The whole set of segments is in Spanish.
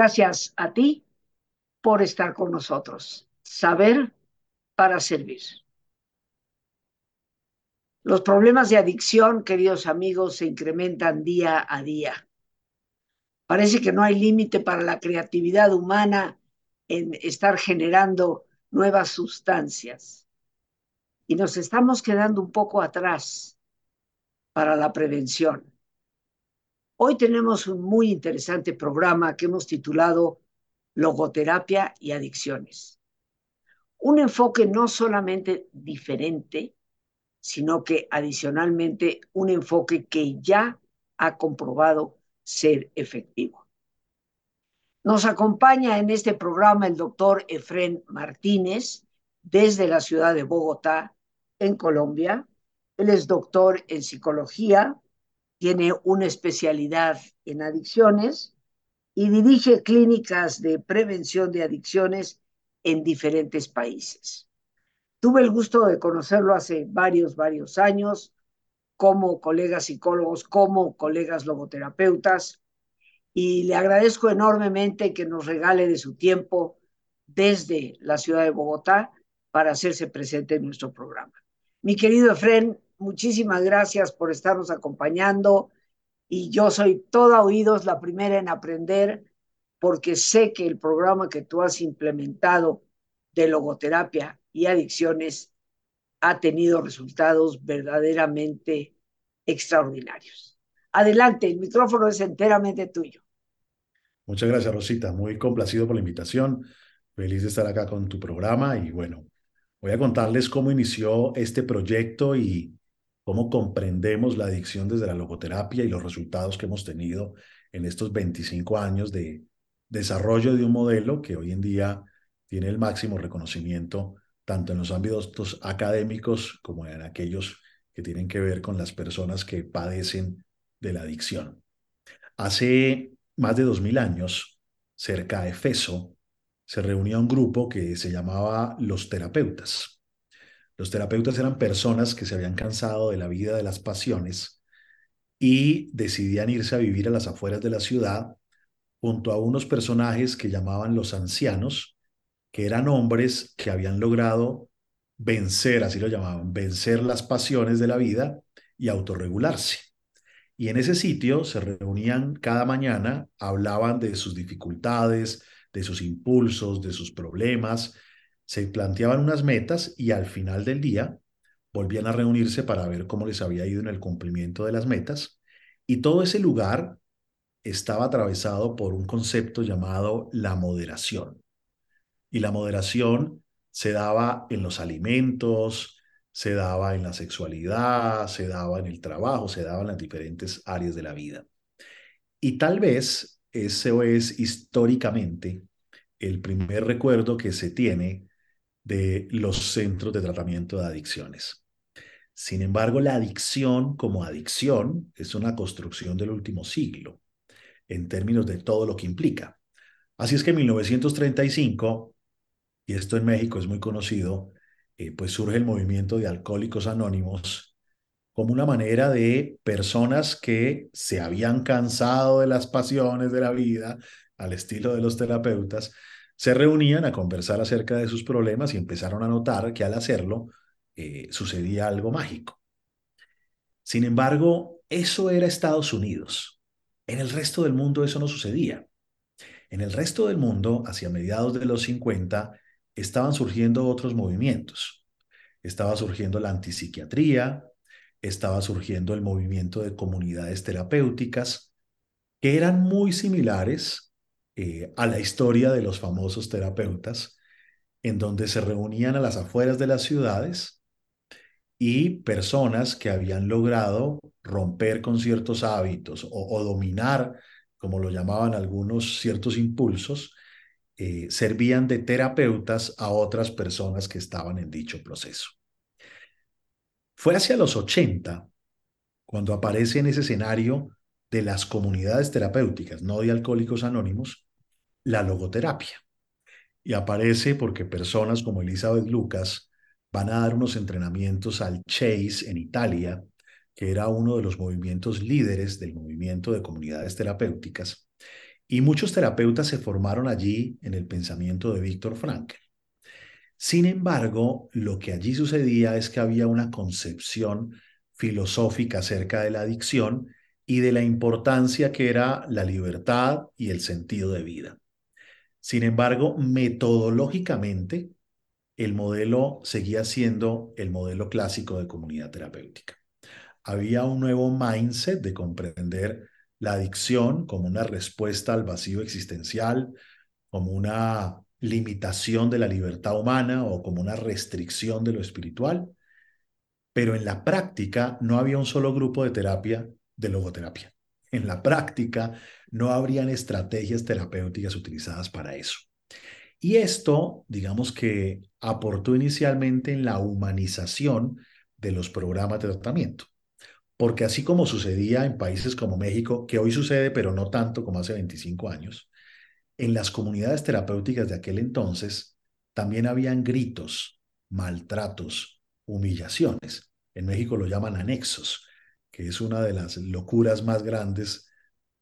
Gracias a ti por estar con nosotros. Saber para servir. Los problemas de adicción, queridos amigos, se incrementan día a día. Parece que no hay límite para la creatividad humana en estar generando nuevas sustancias. Y nos estamos quedando un poco atrás para la prevención. Hoy tenemos un muy interesante programa que hemos titulado Logoterapia y Adicciones. Un enfoque no solamente diferente, sino que adicionalmente un enfoque que ya ha comprobado ser efectivo. Nos acompaña en este programa el doctor Efren Martínez desde la ciudad de Bogotá, en Colombia. Él es doctor en psicología, tiene una especialidad en adicciones y dirige clínicas de prevención de adicciones en diferentes países. Tuve el gusto de conocerlo hace varios, varios años como colegas psicólogos, como colegas logoterapeutas, y le agradezco enormemente que nos regale de su tiempo desde la ciudad de Bogotá para hacerse presente en nuestro programa. Mi querido Efren, muchísimas gracias por estarnos acompañando y yo soy toda oídos, la primera en aprender, porque sé que el programa que tú has implementado de logoterapia y adicciones ha tenido resultados verdaderamente extraordinarios. Adelante, el micrófono es enteramente tuyo. Muchas gracias, Rosita. Muy complacido por la invitación. Feliz de estar acá con tu programa y bueno, voy a contarles cómo inició este proyecto y cómo comprendemos la adicción desde la logoterapia y los resultados que hemos tenido en estos 25 años de desarrollo de un modelo que hoy en día tiene el máximo reconocimiento tanto en los ámbitos académicos como en aquellos que tienen que ver con las personas que padecen de la adicción. Hace más de dos mil años, cerca de Efeso, se reunía un grupo que se llamaba los terapeutas. Los terapeutas eran personas que se habían cansado de la vida de las pasiones y decidían irse a vivir a las afueras de la ciudad junto a unos personajes que llamaban los ancianos, que eran hombres que habían logrado vencer, así lo llamaban, vencer las pasiones de la vida y autorregularse. Y en ese sitio se reunían cada mañana, hablaban de sus dificultades, de sus impulsos, de sus problemas, se planteaban unas metas y al final del día volvían a reunirse para ver cómo les había ido en el cumplimiento de las metas. Y todo ese lugar estaba atravesado por un concepto llamado la moderación. Y la moderación se daba en los alimentos, se daba en la sexualidad, se daba en el trabajo, se daba en las diferentes áreas de la vida. Y tal vez eso es históricamente el primer recuerdo que se tiene de los centros de tratamiento de adicciones. Sin embargo, la adicción como adicción es una construcción del último siglo, en términos de todo lo que implica. Así es que en 1935 y esto en México es muy conocido, eh, pues surge el movimiento de alcohólicos anónimos como una manera de personas que se habían cansado de las pasiones de la vida, al estilo de los terapeutas, se reunían a conversar acerca de sus problemas y empezaron a notar que al hacerlo eh, sucedía algo mágico. Sin embargo, eso era Estados Unidos. En el resto del mundo eso no sucedía. En el resto del mundo, hacia mediados de los 50, estaban surgiendo otros movimientos. Estaba surgiendo la antipsiquiatría, estaba surgiendo el movimiento de comunidades terapéuticas, que eran muy similares eh, a la historia de los famosos terapeutas, en donde se reunían a las afueras de las ciudades y personas que habían logrado romper con ciertos hábitos o dominar, como lo llamaban algunos, ciertos impulsos, eh, servían de terapeutas a otras personas que estaban en dicho proceso. Fue hacia los 80 cuando aparece en ese escenario de las comunidades terapéuticas, no de alcohólicos anónimos, la logoterapia. Y aparece porque personas como Elizabeth Lucas van a dar unos entrenamientos al Chase en Italia, que era uno de los movimientos líderes del movimiento de comunidades terapéuticas, Y muchos terapeutas se formaron allí en el pensamiento de Víctor Frankl. Sin embargo, lo que allí sucedía es que había una concepción filosófica acerca de la adicción y de la importancia que era la libertad y el sentido de vida. Sin embargo, metodológicamente, el modelo seguía siendo el modelo clásico de comunidad terapéutica. Había un nuevo mindset de comprender la adicción como una respuesta al vacío existencial, como una limitación de la libertad humana o como una restricción de lo espiritual, pero en la práctica no había un solo grupo de terapia de logoterapia. En la práctica no habrían estrategias terapéuticas utilizadas para eso. Y esto, digamos que aportó inicialmente en la humanización de los programas de tratamiento. Porque así como sucedía en países como México, que hoy sucede, pero no tanto como hace 25 años, en las comunidades terapéuticas de aquel entonces también habían gritos, maltratos, humillaciones. En México lo llaman anexos, que es una de las locuras más grandes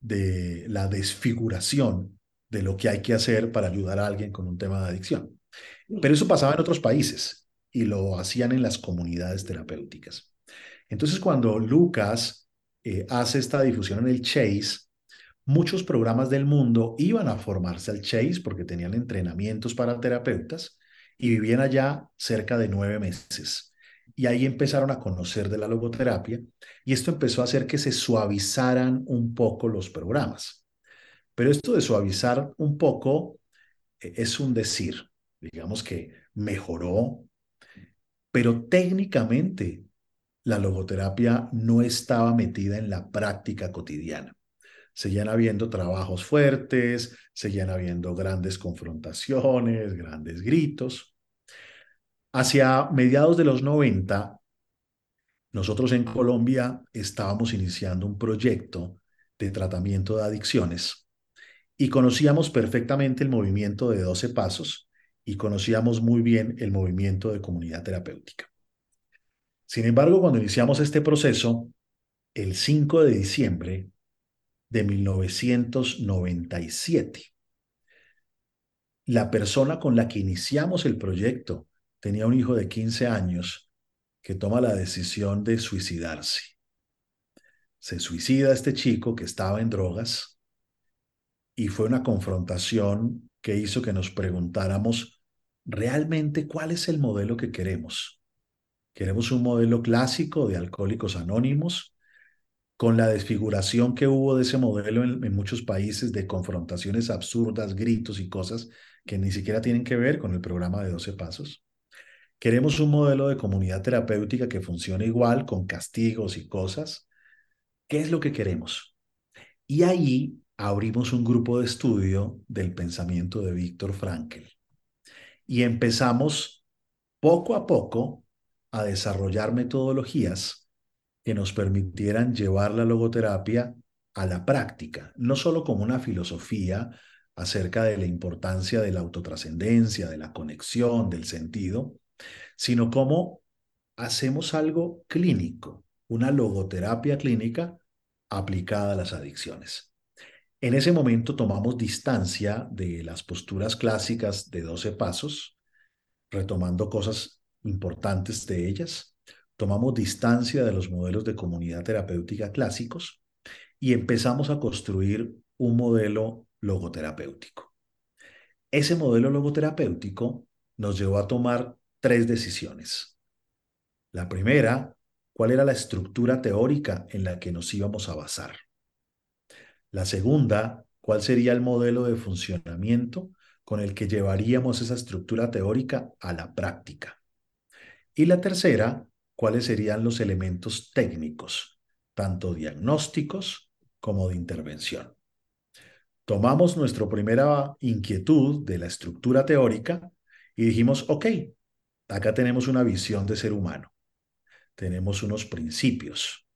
de la desfiguración de lo que hay que hacer para ayudar a alguien con un tema de adicción. Pero eso pasaba en otros países y lo hacían en las comunidades terapéuticas. Entonces, cuando Lucas eh, hace esta difusión en el Chase, muchos programas del mundo iban a formarse al Chase porque tenían entrenamientos para terapeutas y vivían allá cerca de nueve meses. Y ahí empezaron a conocer de la logoterapia y esto empezó a hacer que se suavizaran un poco los programas. Pero esto de suavizar un poco eh, es un decir, digamos que mejoró, pero técnicamente la logoterapia no estaba metida en la práctica cotidiana. Seguían habiendo trabajos fuertes, seguían habiendo grandes confrontaciones, grandes gritos. Hacia mediados de los 90, nosotros en Colombia estábamos iniciando un proyecto de tratamiento de adicciones y conocíamos perfectamente el movimiento de 12 pasos y conocíamos muy bien el movimiento de comunidad terapéutica. Sin embargo, cuando iniciamos este proceso, el 5 de diciembre de 1997, la persona con la que iniciamos el proyecto tenía un hijo de 15 años que toma la decisión de suicidarse. Se suicida este chico que estaba en drogas y fue una confrontación que hizo que nos preguntáramos realmente cuál es el modelo que queremos. ¿Queremos un modelo clásico de alcohólicos anónimos? Con la desfiguración que hubo de ese modelo en, muchos países de confrontaciones absurdas, gritos y cosas que ni siquiera tienen que ver con el programa de 12 pasos. Queremos un modelo de comunidad terapéutica que funcione igual, con castigos y cosas. ¿Qué es lo que queremos? Y ahí abrimos un grupo de estudio del pensamiento de Víctor Frankl y empezamos poco a poco a desarrollar metodologías que nos permitieran llevar la logoterapia a la práctica, no solo como una filosofía acerca de la importancia de la autotrascendencia, de la conexión, del sentido, sino como hacemos algo clínico, una logoterapia clínica aplicada a las adicciones. En ese momento tomamos distancia de las posturas clásicas de 12 pasos, retomando cosas importantes de ellas. Tomamos distancia de los modelos de comunidad terapéutica clásicos y empezamos a construir un modelo logoterapéutico. Ese modelo logoterapéutico nos llevó a tomar tres decisiones. La primera, cuál era la estructura teórica en la que nos íbamos a basar. La segunda, ¿cuál sería el modelo de funcionamiento con el que llevaríamos esa estructura teórica a la práctica? Y la tercera, ¿cuáles serían los elementos técnicos, tanto diagnósticos como de intervención? Tomamos nuestra primera inquietud de la estructura teórica y dijimos, ok, acá tenemos una visión de ser humano, tenemos unos principios,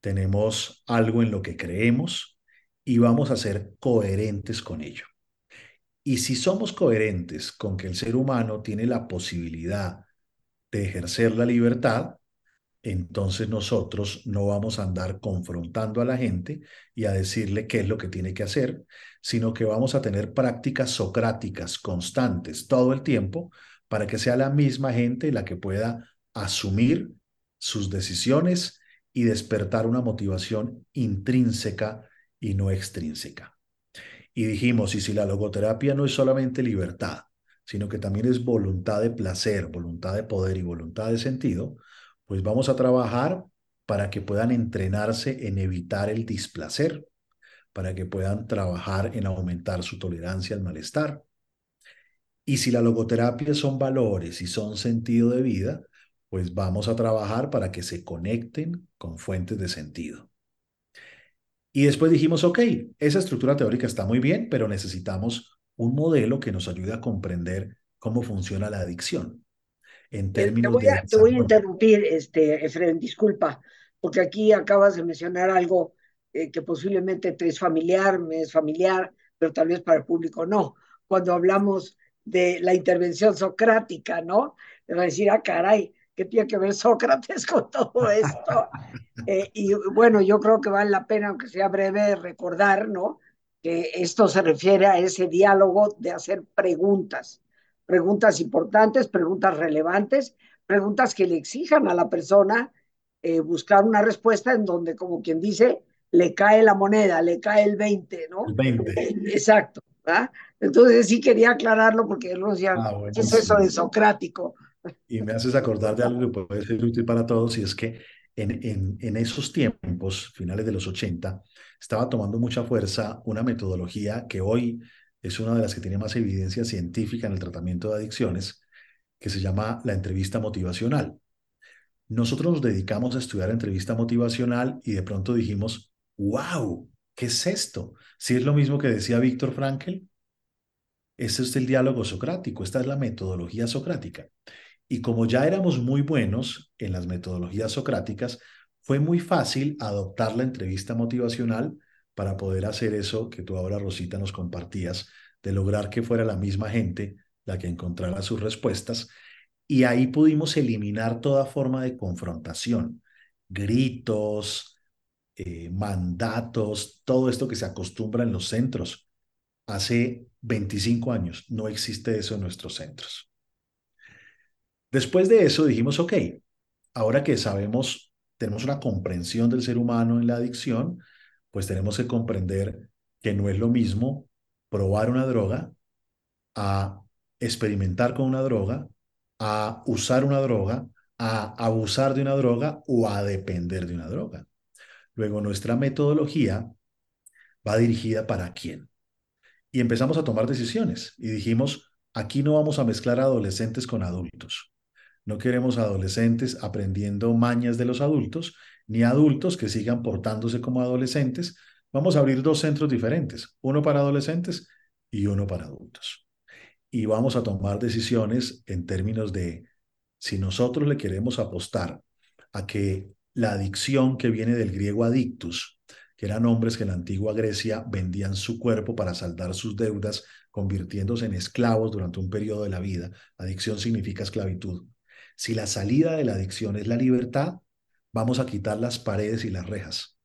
tenemos algo en lo que creemos, y vamos a ser coherentes con ello. Y si somos coherentes con que el ser humano tiene la posibilidad de ejercer la libertad, entonces nosotros no vamos a andar confrontando a la gente y a decirle qué es lo que tiene que hacer, sino que vamos a tener prácticas socráticas constantes todo el tiempo para que sea la misma gente la que pueda asumir sus decisiones y despertar una motivación intrínseca y no extrínseca. Y dijimos, y si la logoterapia no es solamente libertad, sino que también es voluntad de placer, voluntad de poder y voluntad de sentido, pues vamos a trabajar para que puedan entrenarse en evitar el displacer, para que puedan trabajar en aumentar su tolerancia al malestar. Y si la logoterapia son valores y son sentido de vida, pues vamos a trabajar para que se conecten con fuentes de sentido. Y después dijimos, ok, esa estructura teórica está muy bien, pero necesitamos un modelo que nos ayude a comprender cómo funciona la adicción en términos te voy a, de... Te voy a interrumpir, este, Efren, disculpa, porque aquí acabas de mencionar algo eh, que posiblemente te es familiar, me es familiar, pero tal vez para el público no. Cuando hablamos de la intervención socrática, ¿no? De decir, ah, caray, ¿qué tiene que ver Sócrates con todo esto? Eh, y bueno, yo creo que vale la pena, aunque sea breve, recordar, ¿no? Que esto se refiere a ese diálogo de hacer preguntas preguntas importantes, preguntas relevantes, preguntas que le exijan a la persona eh, buscar una respuesta en donde, como quien dice, le cae la moneda, le cae el 20, ¿no? El 20. Exacto. ¿verdad? Entonces sí quería aclararlo porque él decía, ah, ¿qué es eso de socrático? Y me haces acordar de algo que puede ser útil para todos, y es que en, en, en esos tiempos, finales de los 80, estaba tomando mucha fuerza una metodología que hoy es una de las que tiene más evidencia científica en el tratamiento de adicciones, que se llama la entrevista motivacional. Nosotros nos dedicamos a estudiar entrevista motivacional y de pronto dijimos, wow, ¿qué es esto? Si es lo mismo que decía Víctor Frankl, este es el diálogo socrático, esta es la metodología socrática. Y como ya éramos muy buenos en las metodologías socráticas, fue muy fácil adoptar la entrevista motivacional para poder hacer eso que tú ahora, Rosita, nos compartías, de lograr que fuera la misma gente la que encontrara sus respuestas. Y ahí pudimos eliminar toda forma de confrontación, gritos, eh, mandatos, todo esto que se acostumbra en los centros. Hace 25 años no existe eso en nuestros centros. Después de eso dijimos, ok, ahora que sabemos, tenemos una comprensión del ser humano en la adicción, pues tenemos que comprender que no es lo mismo probar una droga a experimentar con una droga, a usar una droga, a abusar de una droga o a depender de una droga. Luego, nuestra metodología va dirigida para quién. Y empezamos a tomar decisiones y dijimos, aquí no vamos a mezclar adolescentes con adultos. No queremos adolescentes aprendiendo mañas de los adultos, ni adultos que sigan portándose como adolescentes. Vamos a abrir dos centros diferentes, uno para adolescentes y uno para adultos. Y vamos a tomar decisiones en términos de si nosotros le queremos apostar a que la adicción que viene del griego adictus, que eran hombres que en la antigua Grecia vendían su cuerpo para saldar sus deudas, convirtiéndose en esclavos durante un periodo de la vida. Adicción significa esclavitud. Si la salida de la adicción es la libertad, vamos a quitar las paredes y las rejas.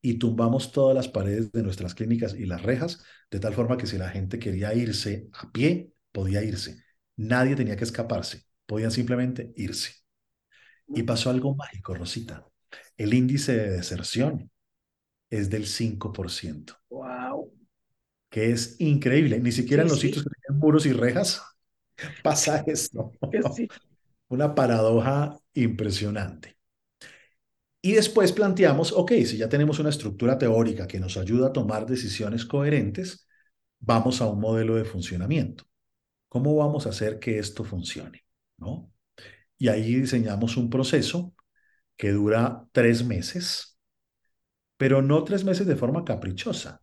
Y tumbamos todas las paredes de nuestras clínicas y las rejas, de tal forma que si la gente quería irse a pie, podía irse. Nadie tenía que escaparse, podían simplemente irse. Y pasó algo mágico, Rosita. El índice de deserción es del 5%. ¡Wow! Que es increíble. Ni siquiera en los sitios que tienen muros y rejas pasa esto. Una paradoja impresionante. Y después planteamos, ok, si ya tenemos una estructura teórica que nos ayuda a tomar decisiones coherentes, vamos a un modelo de funcionamiento. ¿Cómo vamos a hacer que esto funcione? ¿No? Y ahí diseñamos un proceso que dura tres meses, pero no tres meses de forma caprichosa,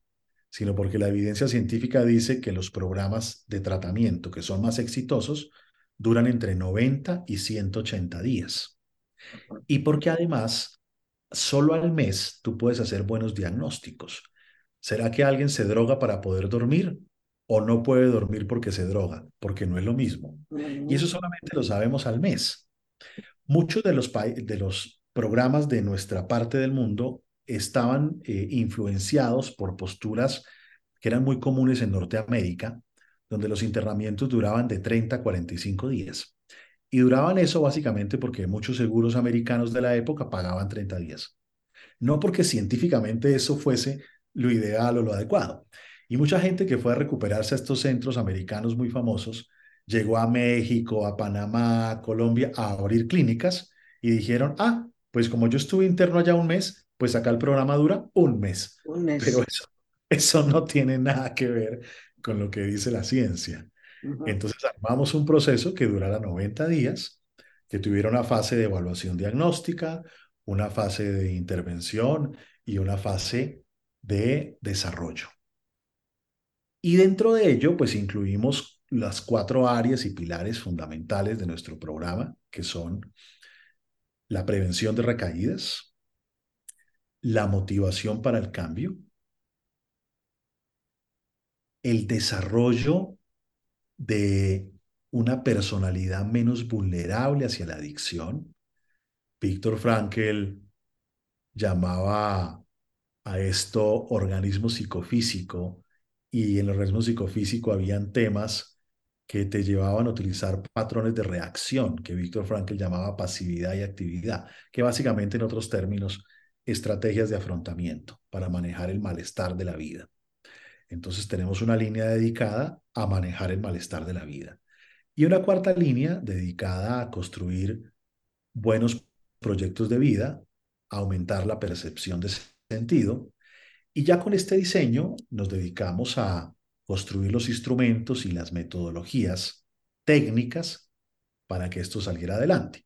sino porque la evidencia científica dice que los programas de tratamiento que son más exitosos duran entre 90 y 180 días. Y porque además solo al mes tú puedes hacer buenos diagnósticos. ¿Será que alguien se droga para poder dormir o no puede dormir porque se droga? Porque no es lo mismo. Y eso solamente lo sabemos al mes. Muchos de los, de los programas de nuestra parte del mundo estaban eh, influenciados por posturas que eran muy comunes en Norteamérica, donde los internamientos duraban de 30 a 45 días. Y duraban eso básicamente porque muchos seguros americanos de la época pagaban 30 días. No porque científicamente eso fuese lo ideal o lo adecuado. Y mucha gente que fue a recuperarse a estos centros americanos muy famosos, llegó a México, a Panamá, Colombia a abrir clínicas y dijeron, ah, pues como yo estuve interno allá un mes, pues acá el programa dura un mes. Un mes. Pero eso, eso no tiene nada que ver con lo que dice la ciencia. Entonces armamos un proceso que durara 90 días, que tuviera una fase de evaluación diagnóstica, una fase de intervención y una fase de desarrollo. Y dentro de ello, pues incluimos las cuatro áreas y pilares fundamentales de nuestro programa, que son la prevención de recaídas, la motivación para el cambio, el desarrollo de una personalidad menos vulnerable hacia la adicción. Víctor Frankl llamaba a esto organismo psicofísico y en el organismo psicofísico habían temas que te llevaban a utilizar patrones de reacción, que Víctor Frankl llamaba pasividad y actividad, que básicamente en otros términos, estrategias de afrontamiento para manejar el malestar de la vida. Entonces tenemos una línea dedicada a manejar el malestar de la vida y una cuarta línea dedicada a construir buenos proyectos de vida, aumentar la percepción de sentido y ya con este diseño nos dedicamos a construir los instrumentos y las metodologías técnicas para que esto saliera adelante.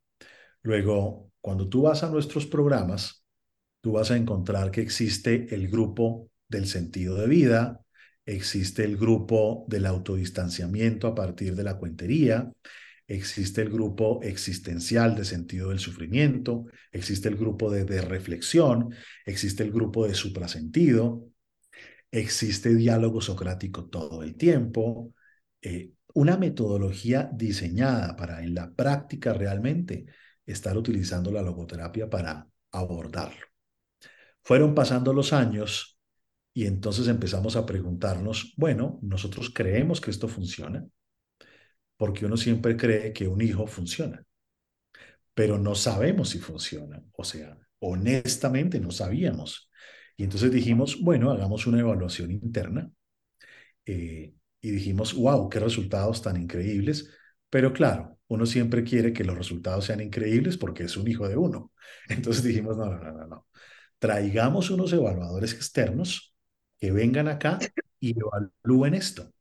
Luego, cuando tú vas a nuestros programas, tú vas a encontrar que existe el grupo del sentido de vida, existe el grupo del autodistanciamiento a partir de la cuentería, existe el grupo existencial de sentido del sufrimiento, existe el grupo de, reflexión, existe el grupo de suprasentido, existe diálogo socrático todo el tiempo, eh, una metodología diseñada para en la práctica realmente estar utilizando la logoterapia para abordarlo. Fueron pasando los años y entonces empezamos a preguntarnos, bueno, nosotros creemos que esto funciona, porque uno siempre cree que un hijo funciona, pero no sabemos si funciona, o sea, honestamente no sabíamos. Y entonces dijimos, bueno, hagamos una evaluación interna. Eh, y dijimos, wow, qué resultados tan increíbles. Pero claro, uno siempre quiere que los resultados sean increíbles porque es un hijo de uno. Entonces dijimos, no, no, no, no, no. Traigamos unos evaluadores externos que vengan acá y evalúen esto.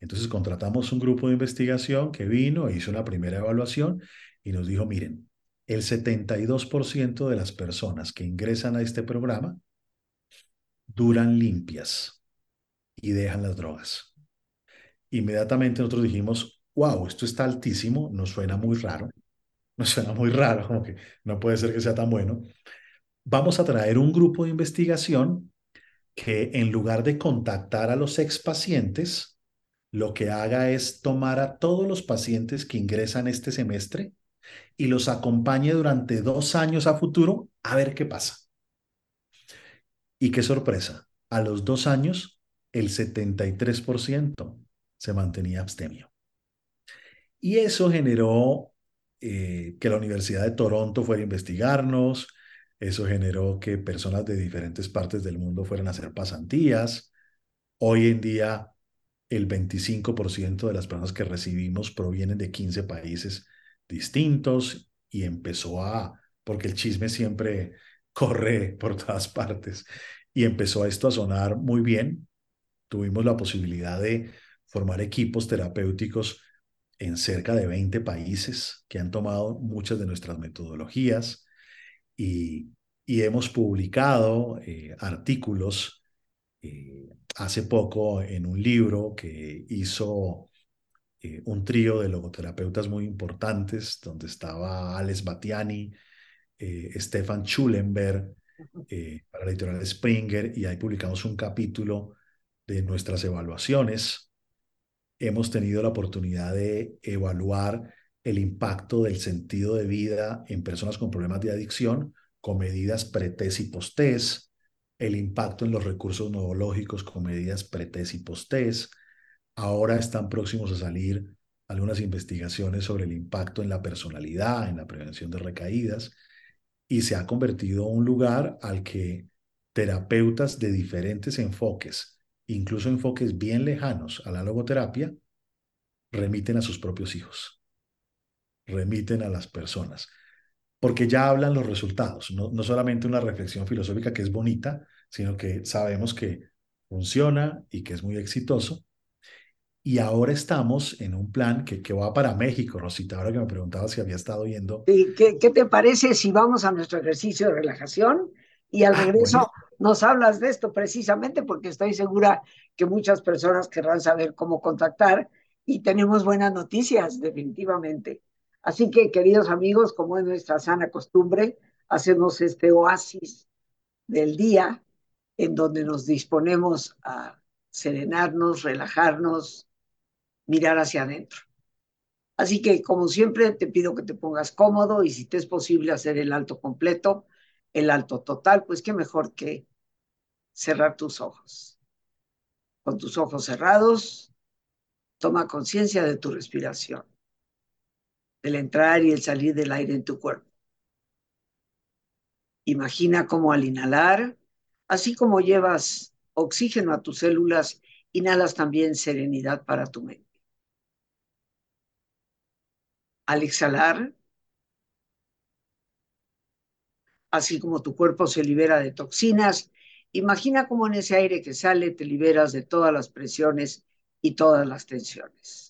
Entonces contratamos un grupo de investigación que vino e hizo una primera evaluación y nos dijo, miren, el 72% de las personas que ingresan a este programa duran limpias y dejan las drogas. Inmediatamente nosotros dijimos, wow, esto está altísimo, nos suena muy raro, nos suena muy raro, como que no puede ser que sea tan bueno. Vamos a traer un grupo de investigación que en lugar de contactar a los expacientes, lo que haga es tomar a todos los pacientes que ingresan este semestre y los acompañe durante dos años a futuro a ver qué pasa. Y qué sorpresa, a los dos años el 73% se mantenía abstemio. Y eso generó eh, que la Universidad de Toronto fuera a investigarnos, eso generó que personas de diferentes partes del mundo fueran a hacer pasantías. Hoy en día el 25% de las personas que recibimos provienen de 15 países distintos y empezó a, porque el chisme siempre corre por todas partes, y empezó esto a sonar muy bien. Tuvimos la posibilidad de formar equipos terapéuticos en cerca de 20 países que han tomado muchas de nuestras metodologías y, y hemos publicado eh, artículos eh, hace poco en un libro que hizo eh, un trío de logoterapeutas muy importantes, donde estaba Alex Batiani, Stefan Schulenberg, para la editorial Springer, y ahí publicamos un capítulo de nuestras evaluaciones. Hemos tenido la oportunidad de evaluar el impacto del sentido de vida en personas con problemas de adicción con medidas pre-test y post-test, el impacto en los recursos neurológicos con medidas pre-test y post-test. Ahora están próximos a salir algunas investigaciones sobre el impacto en la personalidad, en la prevención de recaídas, y se ha convertido un lugar al que terapeutas de diferentes enfoques, incluso enfoques bien lejanos a la logoterapia, remiten a sus propios hijos, remiten a las personas, porque ya hablan los resultados, no, no solamente una reflexión filosófica que es bonita, sino que sabemos que funciona y que es muy exitoso. Y ahora estamos en un plan que, que va para México, Rosita, ahora que me preguntaba si había estado yendo. ¿Qué, ¿Qué, te parece si vamos a nuestro ejercicio de relajación y al ah, regreso bueno. nos hablas de esto precisamente porque estoy segura que muchas personas querrán saber cómo contactar y tenemos buenas noticias, definitivamente. Así que, queridos amigos, como es nuestra sana costumbre, hacemos este oasis del día en donde nos disponemos a serenarnos, relajarnos, mirar hacia adentro. Así que, como siempre, te pido que te pongas cómodo y si te es posible hacer el alto completo, el alto total, pues qué mejor que cerrar tus ojos. Con tus ojos cerrados, toma conciencia de tu respiración, del entrar y el salir del aire en tu cuerpo. Imagina cómo al inhalar, así como llevas oxígeno a tus células, inhalas también serenidad para tu mente. Al exhalar, así como tu cuerpo se libera de toxinas, imagina cómo en ese aire que sale te liberas de todas las presiones y todas las tensiones.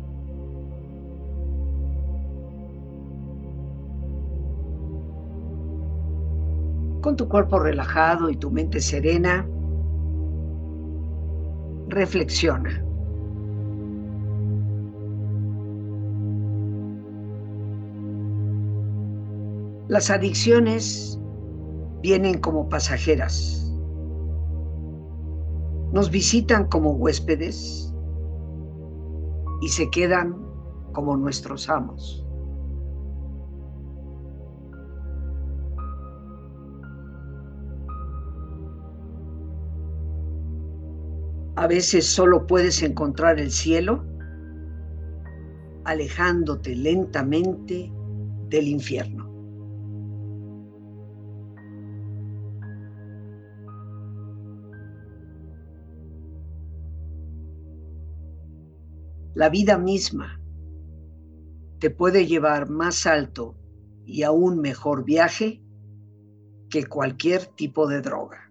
Con tu cuerpo relajado y tu mente serena, reflexiona. Las adicciones vienen como pasajeras. Nos visitan como huéspedes y se quedan como nuestros amos. A veces solo puedes encontrar el cielo alejándote lentamente del infierno. La vida misma te puede llevar más alto y a un mejor viaje que cualquier tipo de droga.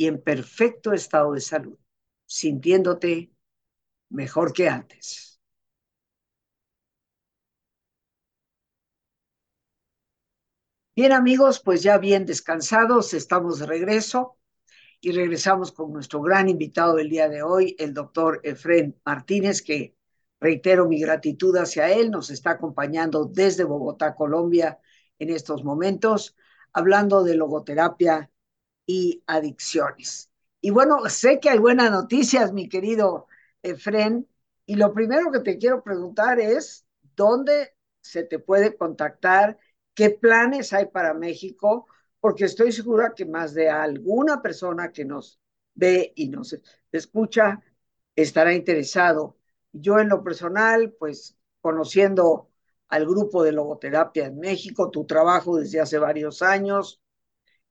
y en perfecto estado de salud, sintiéndote mejor que antes. Bien amigos, pues ya bien descansados, estamos de regreso y regresamos con nuestro gran invitado del día de hoy, el doctor Efren Martínez, que reitero mi gratitud hacia él, nos está acompañando desde Bogotá, Colombia, en estos momentos, hablando de logoterapia y adicciones. Y bueno, sé que hay buenas noticias, mi querido Efren, y lo primero que te quiero preguntar es, ¿dónde se te puede contactar? qué planes hay para México, porque estoy segura que más de alguna persona que nos ve y nos escucha estará interesado. Yo en lo personal, pues conociendo al grupo de logoterapia en México, tu trabajo desde hace varios años,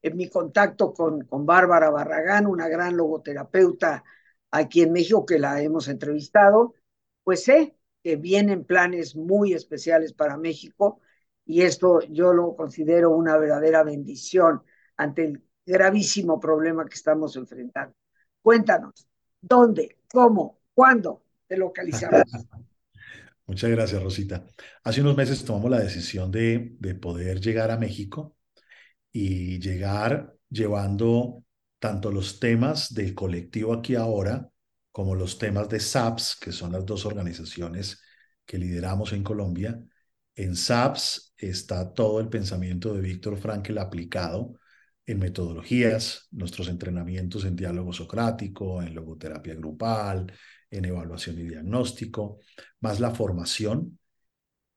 en mi contacto con, con Bárbara Barragán, una gran logoterapeuta aquí en México que la hemos entrevistado, pues sé que vienen planes muy especiales para México y esto yo lo considero una verdadera bendición ante el gravísimo problema que estamos enfrentando. Cuéntanos, ¿dónde, cómo, cuándo te localizamos? Muchas gracias, Rosita. Hace unos meses tomamos la decisión de, de poder llegar a México y llegar llevando tanto los temas del colectivo aquí ahora como los temas de SAPS, que son las dos organizaciones que lideramos en Colombia. En SAPS está todo el pensamiento de Víctor Frankl aplicado en metodologías, nuestros entrenamientos en diálogo socrático, en logoterapia grupal, en evaluación y diagnóstico, más la formación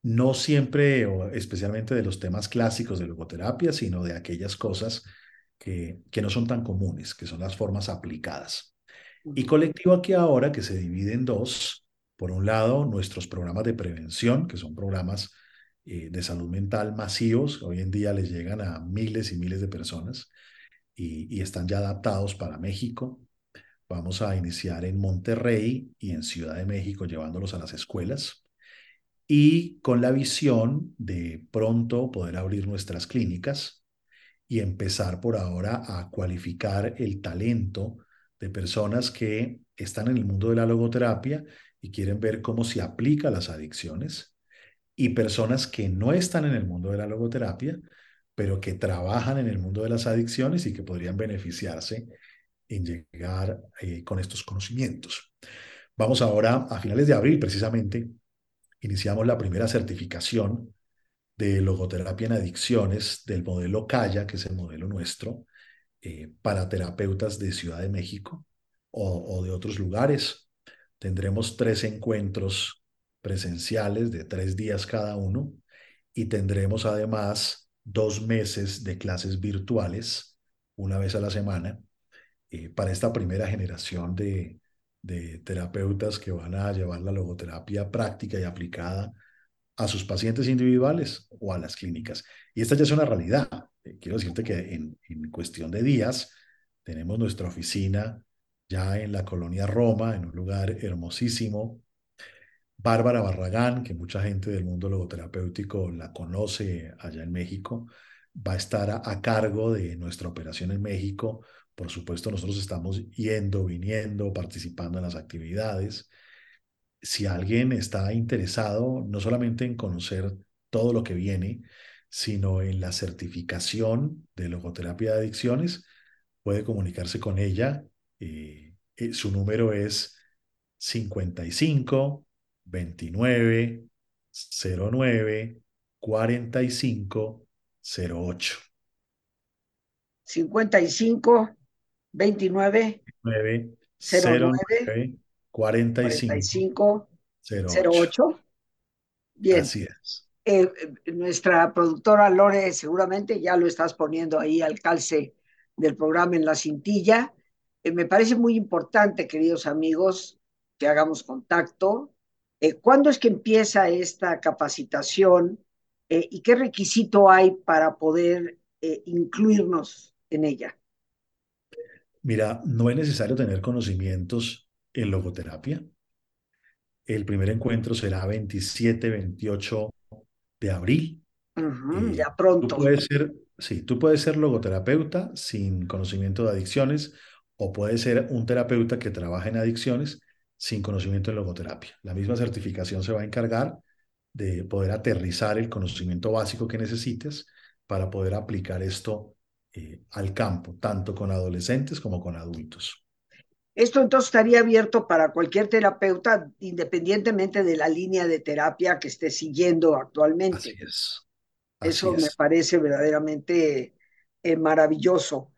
no siempre o especialmente de los temas clásicos de logoterapia, sino de aquellas cosas que, que no son tan comunes, que son las formas aplicadas. Y colectivo aquí ahora, que se divide en dos. Por un lado, nuestros programas de prevención, que son programas eh, de salud mental masivos, hoy en día les llegan a miles y miles de personas y, y están ya adaptados para México. Vamos a iniciar en Monterrey y en Ciudad de México, llevándolos a las escuelas y con la visión de pronto poder abrir nuestras clínicas y empezar por ahora a cualificar el talento de personas que están en el mundo de la logoterapia y quieren ver cómo se aplica las adicciones y personas que no están en el mundo de la logoterapia, pero que trabajan en el mundo de las adicciones y que podrían beneficiarse en llegar eh, con estos conocimientos. Vamos ahora a finales de abril precisamente iniciamos la primera certificación de logoterapia en adicciones del modelo CAYA, que es el modelo nuestro, eh, para terapeutas de Ciudad de México o, o de otros lugares. Tendremos tres encuentros presenciales de tres días cada uno y tendremos además dos meses de clases virtuales, una vez a la semana, eh, para esta primera generación de, de terapeutas que van a llevar la logoterapia práctica y aplicada a sus pacientes individuales o a las clínicas. Y esta ya es una realidad. Eh, quiero decirte que en, en cuestión de días tenemos nuestra oficina ya en la colonia Roma, en un lugar hermosísimo. Bárbara Barragán, que mucha gente del mundo logoterapéutico la conoce allá en México, va a estar a, a cargo de nuestra operación en México por supuesto, nosotros estamos yendo, viniendo, participando en las actividades. Si alguien está interesado no solamente en conocer todo lo que viene, sino en la certificación de logoterapia de adicciones, puede comunicarse con ella. Eh, eh, su número es 55 29 09 45 08. 55 29 9 09 45 08. Bien. Así es. Eh, nuestra productora Lore seguramente ya lo estás poniendo ahí al calce del programa en la cintilla. Eh, me parece muy importante, queridos amigos, que hagamos contacto. Eh, ¿Cuándo es que empieza esta capacitación y qué requisito hay para poder incluirnos en ella? Mira, no es necesario tener conocimientos en logoterapia. El primer encuentro será 27, 28 de abril. Uh -huh, eh, ya pronto. Tú puedes ser, sí, tú puedes ser logoterapeuta sin conocimiento de adicciones o puedes ser un terapeuta que trabaja en adicciones sin conocimiento en logoterapia. La misma certificación se va a encargar de poder aterrizar el conocimiento básico que necesites para poder aplicar esto eh, al campo, tanto con adolescentes como con adultos. Esto entonces estaría abierto para cualquier terapeuta, independientemente de la línea de terapia que esté siguiendo actualmente. Así es. Así Eso es. me parece verdaderamente eh, maravilloso.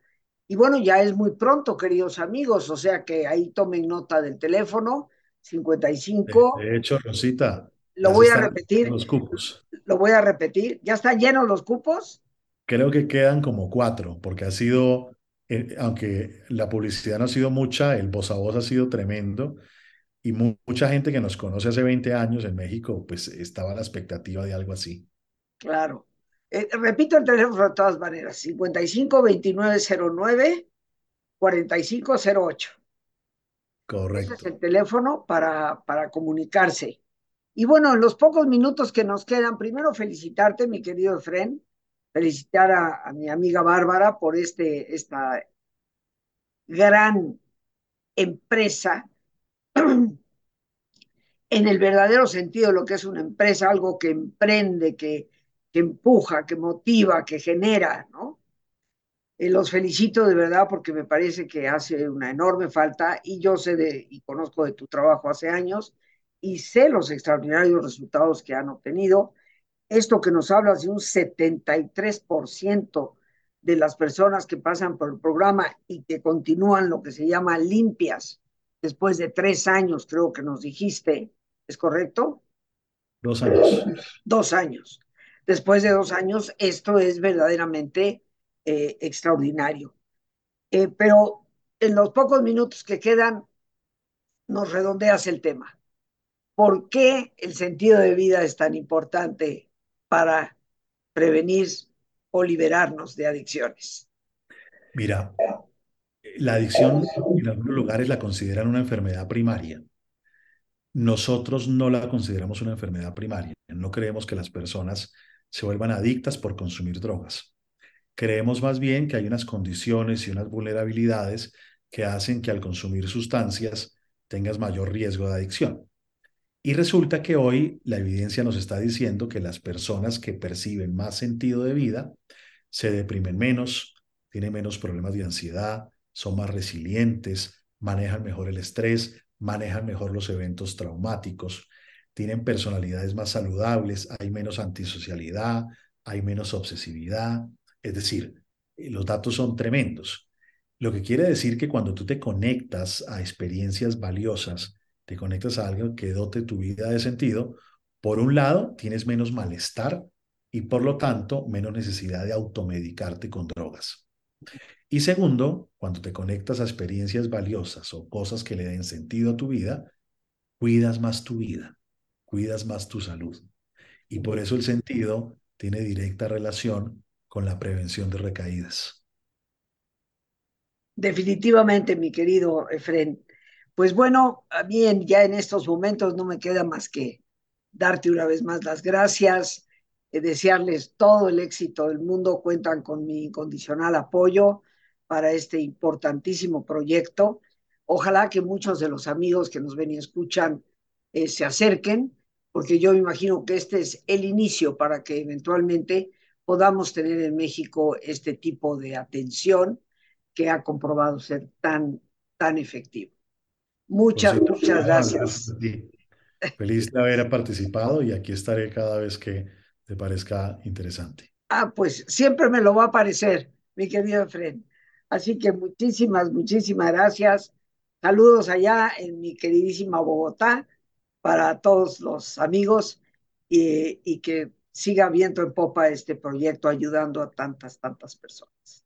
Y bueno, ya es muy pronto, queridos amigos, o sea que ahí tomen nota del teléfono, 55. De, de hecho, Rosita, lo voy a repetir. Los cupos. Lo voy a repetir. ¿Ya están llenos los cupos? Creo que quedan como cuatro, porque ha sido, eh, aunque la publicidad no ha sido mucha, el voz a voz ha sido tremendo y mu mucha gente que nos conoce hace 20 años en México, pues estaba a la expectativa de algo así. Claro. Eh, repito el teléfono de todas maneras, 55 2909 4508. Correcto. Ese es el teléfono para, para comunicarse. Y bueno, en los pocos minutos que nos quedan, primero felicitarte, mi querido Efren, felicitar a, mi amiga Bárbara por este, esta gran empresa en el verdadero sentido de lo que es una empresa, algo que emprende, que, que empuja, que motiva, que genera, ¿no? Eh, los felicito de verdad porque me parece que hace una enorme falta y yo sé de, y conozco de tu trabajo hace años y sé los extraordinarios resultados que han obtenido. Esto que nos hablas de un 73% de las personas que pasan por el programa y que continúan lo que se llama limpias después de tres años, creo que nos dijiste, ¿es correcto? Dos años. Dos años. Después de dos años, esto es verdaderamente eh, extraordinario. Eh, pero en los pocos minutos que quedan, nos redondeas el tema. ¿Por qué el sentido de vida es tan importante para prevenir o liberarnos de adicciones? Mira, la adicción en algunos lugares la consideran una enfermedad primaria. Nosotros no la consideramos una enfermedad primaria. No creemos que las personas se vuelvan adictas por consumir drogas. Creemos más bien que hay unas condiciones y unas vulnerabilidades que hacen que al consumir sustancias tengas mayor riesgo de adicción. Y resulta que hoy la evidencia nos está diciendo que las personas que perciben más sentido de vida se deprimen menos, tienen menos problemas de ansiedad, son más resilientes, manejan mejor el estrés, manejan mejor los eventos traumáticos, tienen personalidades más saludables, hay menos antisocialidad, hay menos obsesividad. Es decir, los datos son tremendos. Lo que quiere decir que cuando tú te conectas a experiencias valiosas, te conectas a algo que dote tu vida de sentido, por un lado, tienes menos malestar y por lo tanto menos necesidad de automedicarte con drogas. Y segundo, cuando te conectas a experiencias valiosas o cosas que le den sentido a tu vida, cuidas más tu vida, cuidas más tu salud. Y por eso el sentido tiene directa relación con la prevención de recaídas. Definitivamente, mi querido Efren. Pues bueno, a mí ya en estos momentos no me queda más que darte una vez más las gracias, eh, desearles todo el éxito del mundo, cuentan con mi incondicional apoyo para este importantísimo proyecto. Ojalá que muchos de los amigos que nos ven y escuchan eh, se acerquen, porque yo me imagino que este es el inicio para que eventualmente podamos tener en México este tipo de atención que ha comprobado ser tan, tan efectivo. Muchas, muchas gracias. Feliz de haber participado y aquí estaré cada vez que te parezca interesante. Ah, pues siempre me lo va a parecer, mi querido Fred. Así que muchísimas, muchísimas gracias. Saludos allá en mi queridísima Bogotá para todos los amigos y, y que siga viento en popa este proyecto ayudando a tantas, tantas personas.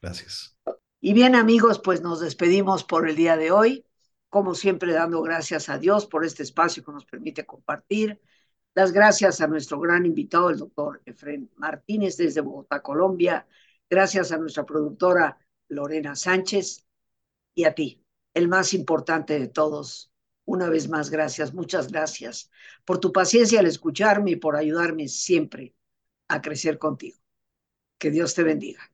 Gracias. Y bien amigos, pues nos despedimos por el día de hoy como siempre dando gracias a Dios por este espacio que nos permite compartir. Las gracias a nuestro gran invitado, el doctor Efren Martínez desde Bogotá, Colombia. Gracias a nuestra productora Lorena Sánchez y a ti, el más importante de todos. Una vez más, gracias, muchas gracias por tu paciencia al escucharme y por ayudarme siempre a crecer contigo. Que Dios te bendiga.